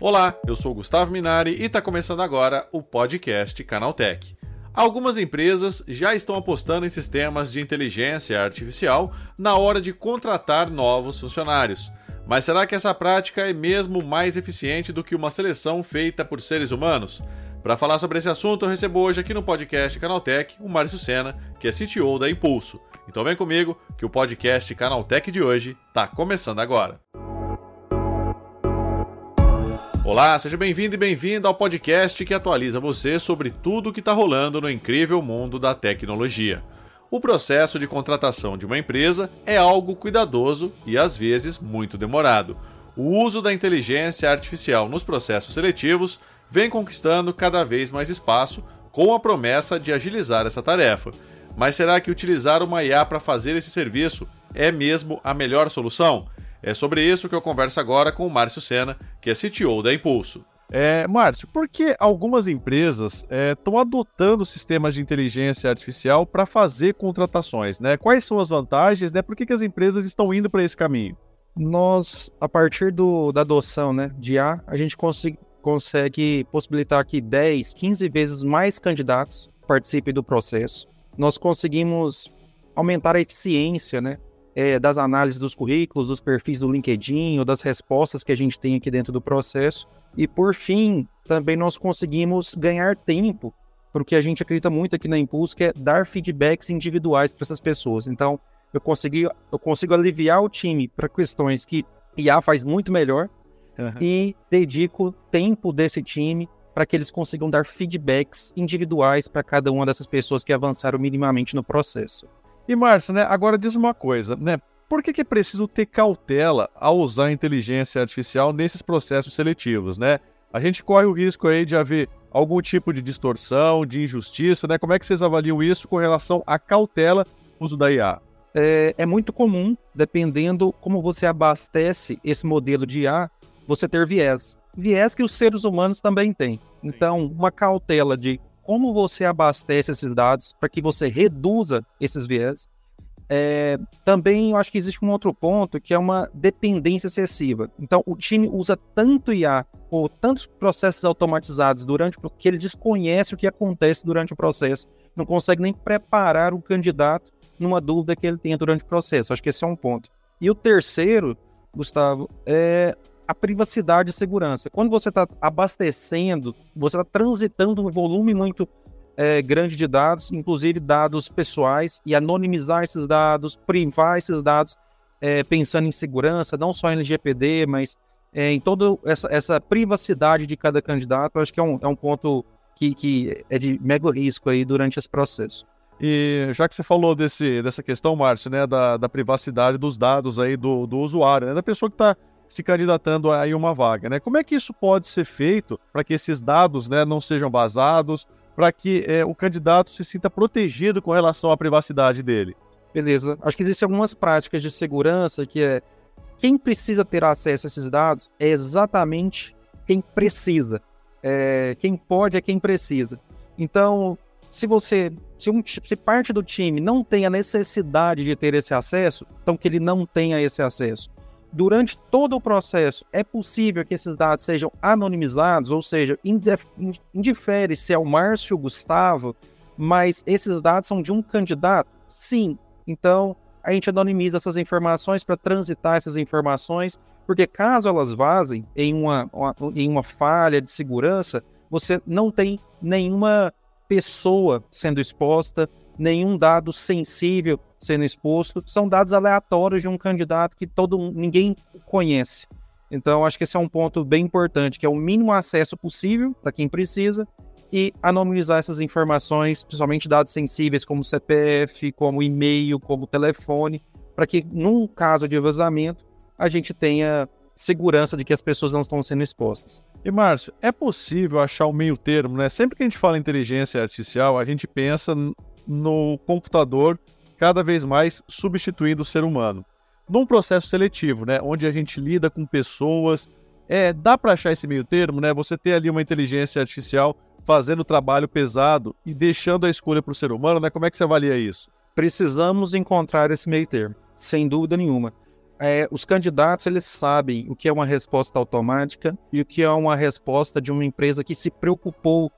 Olá, eu sou Gustavo Minari e está começando agora o podcast Canaltech. Algumas empresas já estão apostando em sistemas de inteligência artificial na hora de contratar novos funcionários. Mas será que essa prática é mesmo mais eficiente do que uma seleção feita por seres humanos? Para falar sobre esse assunto, eu recebo hoje aqui no podcast Canaltech o Márcio Sena, que é CTO da Impulso. Então vem comigo que o podcast Canaltech de hoje está começando agora. Olá, seja bem-vindo e bem-vinda ao podcast que atualiza você sobre tudo o que está rolando no incrível mundo da tecnologia. O processo de contratação de uma empresa é algo cuidadoso e às vezes muito demorado. O uso da inteligência artificial nos processos seletivos vem conquistando cada vez mais espaço com a promessa de agilizar essa tarefa. Mas será que utilizar uma IA para fazer esse serviço é mesmo a melhor solução? É sobre isso que eu converso agora com o Márcio Sena, que é CTO da Impulso. É, Márcio, por que algumas empresas estão é, adotando sistemas de inteligência artificial para fazer contratações? Né? Quais são as vantagens? Né? Por que, que as empresas estão indo para esse caminho? Nós, a partir do, da adoção né, de A, a gente consegue, consegue possibilitar que 10, 15 vezes mais candidatos participem do processo. Nós conseguimos aumentar a eficiência né, é, das análises dos currículos, dos perfis do LinkedIn, ou das respostas que a gente tem aqui dentro do processo. E por fim, também nós conseguimos ganhar tempo, porque a gente acredita muito aqui na Impulso, que é dar feedbacks individuais para essas pessoas. Então, eu, consegui, eu consigo aliviar o time para questões que IA faz muito melhor uhum. e dedico tempo desse time para que eles consigam dar feedbacks individuais para cada uma dessas pessoas que avançaram minimamente no processo. E Márcio, né, agora diz uma coisa, né? Por que, que é preciso ter cautela ao usar a inteligência artificial nesses processos seletivos, né? A gente corre o risco aí de haver algum tipo de distorção, de injustiça, né? Como é que vocês avaliam isso com relação à cautela no uso da IA? É, é, muito comum, dependendo como você abastece esse modelo de IA, você ter viés. Viés que os seres humanos também têm. Então, uma cautela de como você abastece esses dados para que você reduza esses viés. É, também eu acho que existe um outro ponto que é uma dependência excessiva. Então, o time usa tanto IA ou tantos processos automatizados durante que ele desconhece o que acontece durante o processo, não consegue nem preparar o candidato numa dúvida que ele tenha durante o processo. Acho que esse é um ponto. E o terceiro, Gustavo, é a privacidade e segurança. Quando você está abastecendo, você está transitando um volume muito é, grande de dados, inclusive dados pessoais, e anonimizar esses dados, privar esses dados, é, pensando em segurança, não só em LGPD, mas é, em toda essa, essa, privacidade de cada candidato, acho que é um, é um ponto que, que é de mega risco aí durante esse processo. E já que você falou desse, dessa questão, Márcio, né, da, da privacidade dos dados aí do, do usuário, né, da pessoa que está se candidatando a uma vaga, né? Como é que isso pode ser feito para que esses dados, né, não sejam vazados, para que é, o candidato se sinta protegido com relação à privacidade dele? Beleza. Acho que existem algumas práticas de segurança que é quem precisa ter acesso a esses dados é exatamente quem precisa. É, quem pode é quem precisa. Então, se você, se, um, se parte do time não tem a necessidade de ter esse acesso, então que ele não tenha esse acesso durante todo o processo, é possível que esses dados sejam anonimizados, ou seja, indifere se é o Márcio Gustavo, mas esses dados são de um candidato? Sim. Então, a gente anonimiza essas informações para transitar essas informações, porque caso elas vazem em uma, em uma falha de segurança, você não tem nenhuma pessoa sendo exposta, nenhum dado sensível sendo exposto, são dados aleatórios de um candidato que todo ninguém conhece. Então, acho que esse é um ponto bem importante, que é o mínimo acesso possível para quem precisa e anonimizar essas informações, principalmente dados sensíveis como CPF, como e-mail, como telefone, para que num caso de vazamento a gente tenha segurança de que as pessoas não estão sendo expostas. E Márcio, é possível achar o meio termo, né? Sempre que a gente fala inteligência artificial, a gente pensa no computador cada vez mais substituindo o ser humano. Num processo seletivo, né, onde a gente lida com pessoas, é, dá para achar esse meio termo, né? Você ter ali uma inteligência artificial fazendo o trabalho pesado e deixando a escolha para o ser humano, né? Como é que você avalia isso? Precisamos encontrar esse meio termo, sem dúvida nenhuma. É, os candidatos eles sabem o que é uma resposta automática e o que é uma resposta de uma empresa que se preocupou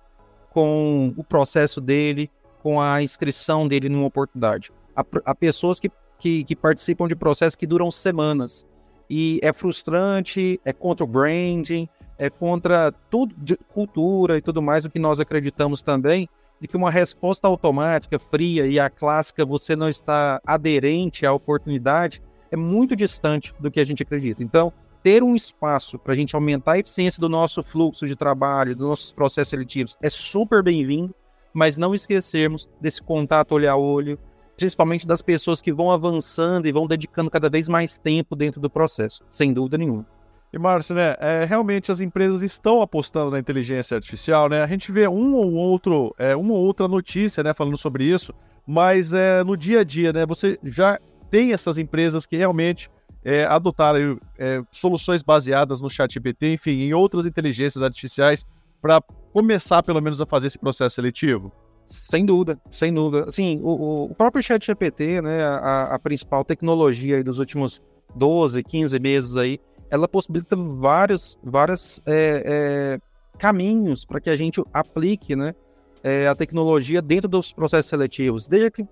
com o processo dele, com a inscrição dele numa oportunidade. Há, há pessoas que, que, que, participam de processos que duram semanas e é frustrante, é contra o branding, é contra tudo cultura e tudo mais o que nós acreditamos também de que uma resposta automática, fria e a clássica você não está aderente à oportunidade é muito distante do que a gente acredita. Então, ter um espaço para a gente aumentar a eficiência do nosso fluxo de trabalho, dos nossos processos seletivos, é super bem-vindo, mas não esquecermos desse contato olho a olho, principalmente das pessoas que vão avançando e vão dedicando cada vez mais tempo dentro do processo, sem dúvida nenhuma. E Márcio, né, é, realmente as empresas estão apostando na inteligência artificial, né? A gente vê um ou outro, é, uma ou outra notícia, né, falando sobre isso, mas é, no dia a dia, né, você já tem essas empresas que realmente é, adotaram é, soluções baseadas no ChatGPT, enfim, em outras inteligências artificiais para começar pelo menos a fazer esse processo seletivo? Sem dúvida, sem dúvida. Assim, o, o próprio ChatGPT, né, a, a principal tecnologia dos últimos 12, 15 meses aí, ela possibilita vários, vários é, é, caminhos para que a gente aplique né, é, a tecnologia dentro dos processos seletivos. Desde que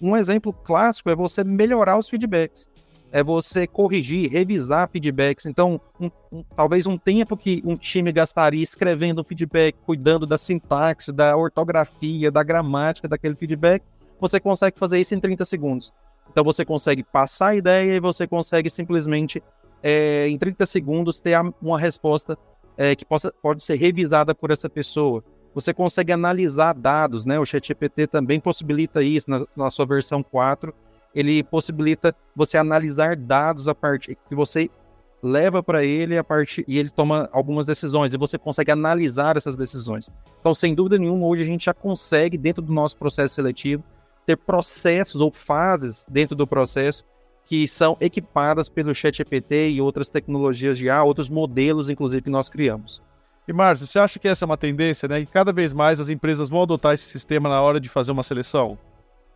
um exemplo clássico é você melhorar os feedbacks. É você corrigir, revisar feedbacks. Então, um, um, talvez um tempo que um time gastaria escrevendo um feedback, cuidando da sintaxe, da ortografia, da gramática daquele feedback, você consegue fazer isso em 30 segundos. Então, você consegue passar a ideia e você consegue simplesmente é, em 30 segundos, ter uma resposta é, que possa, pode ser revisada por essa pessoa. Você consegue analisar dados, né? O ChatGPT também possibilita isso na, na sua versão 4. Ele possibilita você analisar dados a partir que você leva para ele a parte e ele toma algumas decisões e você consegue analisar essas decisões. Então, sem dúvida nenhuma, hoje a gente já consegue dentro do nosso processo seletivo ter processos ou fases dentro do processo que são equipadas pelo ChatGPT e outras tecnologias de IA, outros modelos, inclusive, que nós criamos. E Márcio, você acha que essa é uma tendência, né? Que cada vez mais as empresas vão adotar esse sistema na hora de fazer uma seleção?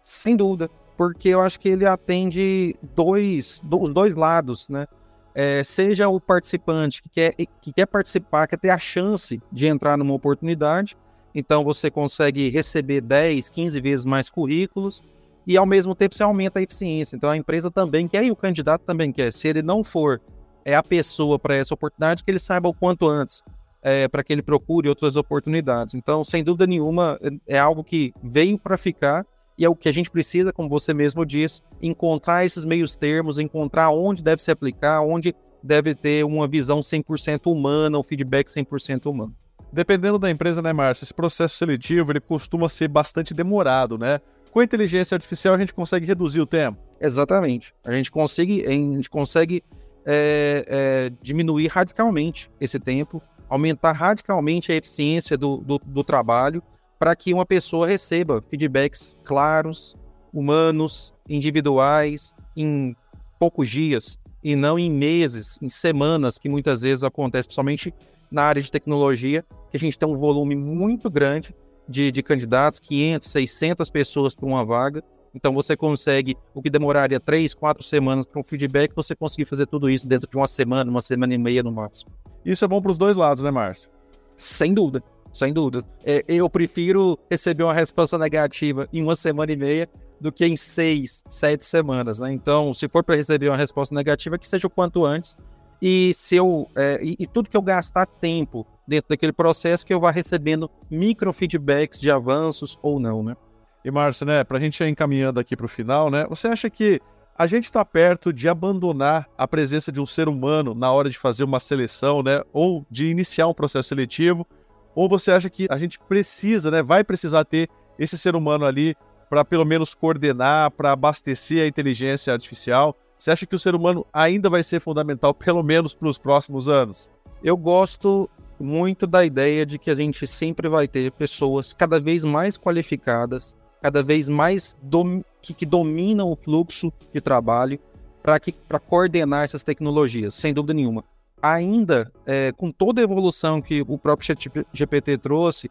Sem dúvida, porque eu acho que ele atende dois, os dois lados, né? É, seja o participante que quer, que quer participar, quer ter a chance de entrar numa oportunidade, então você consegue receber 10, 15 vezes mais currículos, e ao mesmo tempo você aumenta a eficiência. Então a empresa também quer e o candidato também quer. Se ele não for é a pessoa para essa oportunidade, que ele saiba o quanto antes é, para que ele procure outras oportunidades. Então, sem dúvida nenhuma, é, é algo que veio para ficar e é o que a gente precisa, como você mesmo disse, encontrar esses meios termos, encontrar onde deve se aplicar, onde deve ter uma visão 100% humana, um feedback 100% humano. Dependendo da empresa, né, Márcio, esse processo seletivo ele costuma ser bastante demorado, né? com a inteligência artificial a gente consegue reduzir o tempo. Exatamente. A gente consegue, a gente consegue é, é, diminuir radicalmente esse tempo, aumentar radicalmente a eficiência do, do, do trabalho para que uma pessoa receba feedbacks claros, humanos, individuais, em poucos dias e não em meses, em semanas, que muitas vezes acontece, principalmente na área de tecnologia, que a gente tem um volume muito grande de, de candidatos, 500, 600 pessoas para uma vaga. Então você consegue, o que demoraria três, quatro semanas para um feedback, você conseguir fazer tudo isso dentro de uma semana, uma semana e meia no máximo. Isso é bom para os dois lados, né, Márcio? Sem dúvida, sem dúvida. É, eu prefiro receber uma resposta negativa em uma semana e meia do que em seis, sete semanas, né? Então, se for para receber uma resposta negativa, que seja o quanto antes. E se eu é, e, e tudo que eu gastar tempo dentro daquele processo que eu vá recebendo microfeedbacks de avanços ou não, né? E Márcio, né, para a gente ir encaminhando aqui para o final, né, você acha que a gente está perto de abandonar a presença de um ser humano na hora de fazer uma seleção, né, ou de iniciar um processo seletivo? Ou você acha que a gente precisa, né, vai precisar ter esse ser humano ali para pelo menos coordenar, para abastecer a inteligência artificial? Você acha que o ser humano ainda vai ser fundamental, pelo menos para os próximos anos? Eu gosto muito da ideia de que a gente sempre vai ter pessoas cada vez mais qualificadas, cada vez mais dom que, que, dominam o fluxo de trabalho para coordenar essas tecnologias, sem dúvida nenhuma. Ainda, é, com toda a evolução que o próprio GPT trouxe,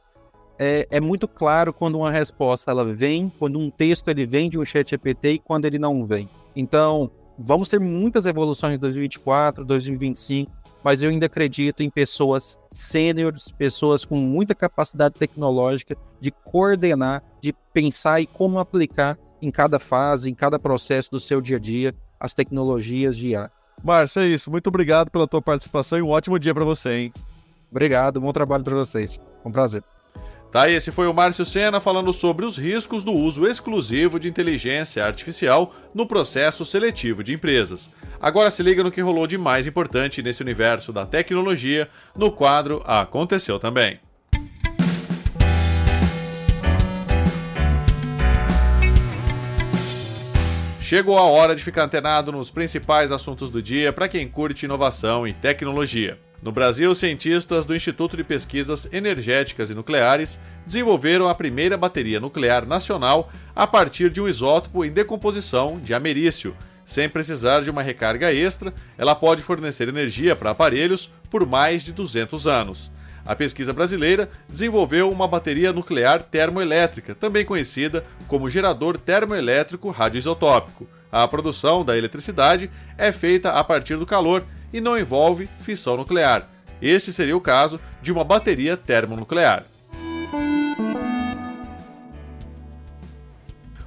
é, é, muito claro quando uma resposta ela vem, quando um texto ele vem de um chat GPT e quando ele não vem. Então, vamos ter muitas evoluções em 2024, 2025, mas eu ainda acredito em pessoas sêniores, pessoas com muita capacidade tecnológica de coordenar, de pensar e como aplicar em cada fase, em cada processo do seu dia a dia, as tecnologias de IA. Márcio, é isso. Muito obrigado pela tua participação e um ótimo dia para você, hein? Obrigado, bom trabalho para vocês. Um prazer. Tá, esse foi o Márcio Sena falando sobre os riscos do uso exclusivo de inteligência artificial no processo seletivo de empresas. Agora se liga no que rolou de mais importante nesse universo da tecnologia no quadro Aconteceu também. Chegou a hora de ficar antenado nos principais assuntos do dia para quem curte inovação e tecnologia. No Brasil, cientistas do Instituto de Pesquisas Energéticas e Nucleares desenvolveram a primeira bateria nuclear nacional a partir de um isótopo em decomposição de americício. Sem precisar de uma recarga extra, ela pode fornecer energia para aparelhos por mais de 200 anos. A pesquisa brasileira desenvolveu uma bateria nuclear termoelétrica, também conhecida como gerador termoelétrico radioisotópico. A produção da eletricidade é feita a partir do calor e não envolve fissão nuclear. Este seria o caso de uma bateria termonuclear.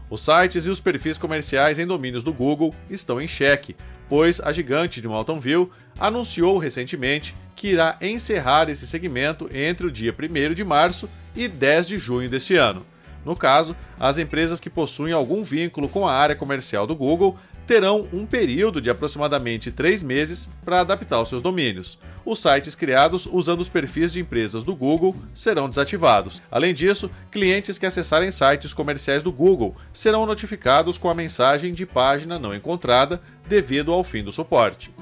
Os sites e os perfis comerciais em domínios do Google estão em xeque, pois a gigante de Mountain View anunciou recentemente que irá encerrar esse segmento entre o dia 1 de março e 10 de junho deste ano. No caso, as empresas que possuem algum vínculo com a área comercial do Google terão um período de aproximadamente três meses para adaptar os seus domínios. Os sites criados usando os perfis de empresas do Google serão desativados. Além disso, clientes que acessarem sites comerciais do Google serão notificados com a mensagem de página não encontrada devido ao fim do suporte.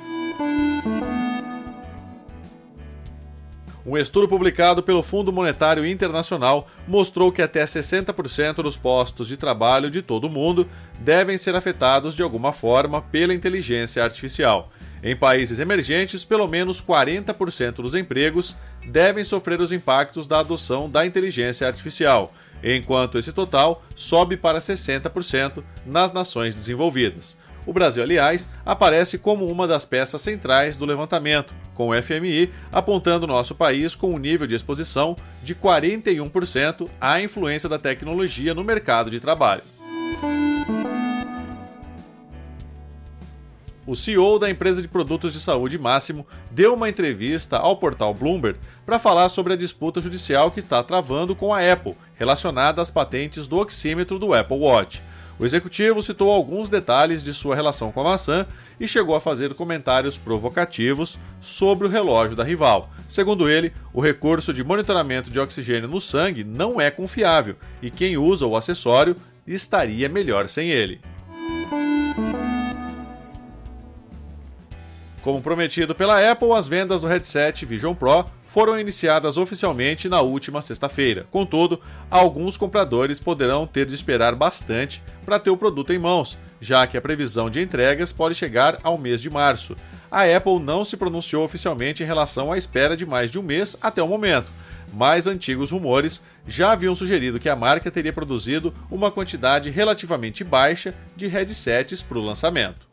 Um estudo publicado pelo Fundo Monetário Internacional mostrou que até 60% dos postos de trabalho de todo o mundo devem ser afetados de alguma forma pela inteligência artificial. Em países emergentes, pelo menos 40% dos empregos devem sofrer os impactos da adoção da inteligência artificial, enquanto esse total sobe para 60% nas nações desenvolvidas. O Brasil, aliás, aparece como uma das peças centrais do levantamento, com o FMI apontando nosso país com um nível de exposição de 41% à influência da tecnologia no mercado de trabalho. O CEO da empresa de produtos de saúde Máximo deu uma entrevista ao portal Bloomberg para falar sobre a disputa judicial que está travando com a Apple, relacionada às patentes do oxímetro do Apple Watch. O executivo citou alguns detalhes de sua relação com a maçã e chegou a fazer comentários provocativos sobre o relógio da rival. Segundo ele, o recurso de monitoramento de oxigênio no sangue não é confiável e quem usa o acessório estaria melhor sem ele. Como prometido pela Apple, as vendas do headset Vision Pro foram iniciadas oficialmente na última sexta-feira. Contudo, alguns compradores poderão ter de esperar bastante para ter o produto em mãos, já que a previsão de entregas pode chegar ao mês de março. A Apple não se pronunciou oficialmente em relação à espera de mais de um mês até o momento, mas antigos rumores já haviam sugerido que a marca teria produzido uma quantidade relativamente baixa de headsets para o lançamento.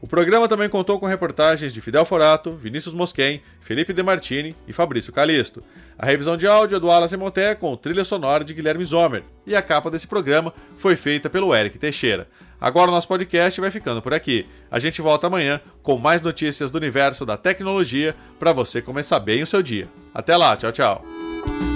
O programa também contou com reportagens de Fidel Forato, Vinícius Mosquen, Felipe Demartini e Fabrício Calisto. A revisão de áudio é do Alas Monté com trilha sonora de Guilherme Zomer. E a capa desse programa foi feita pelo Eric Teixeira. Agora o nosso podcast vai ficando por aqui. A gente volta amanhã com mais notícias do universo da tecnologia para você começar bem o seu dia. Até lá, tchau, tchau.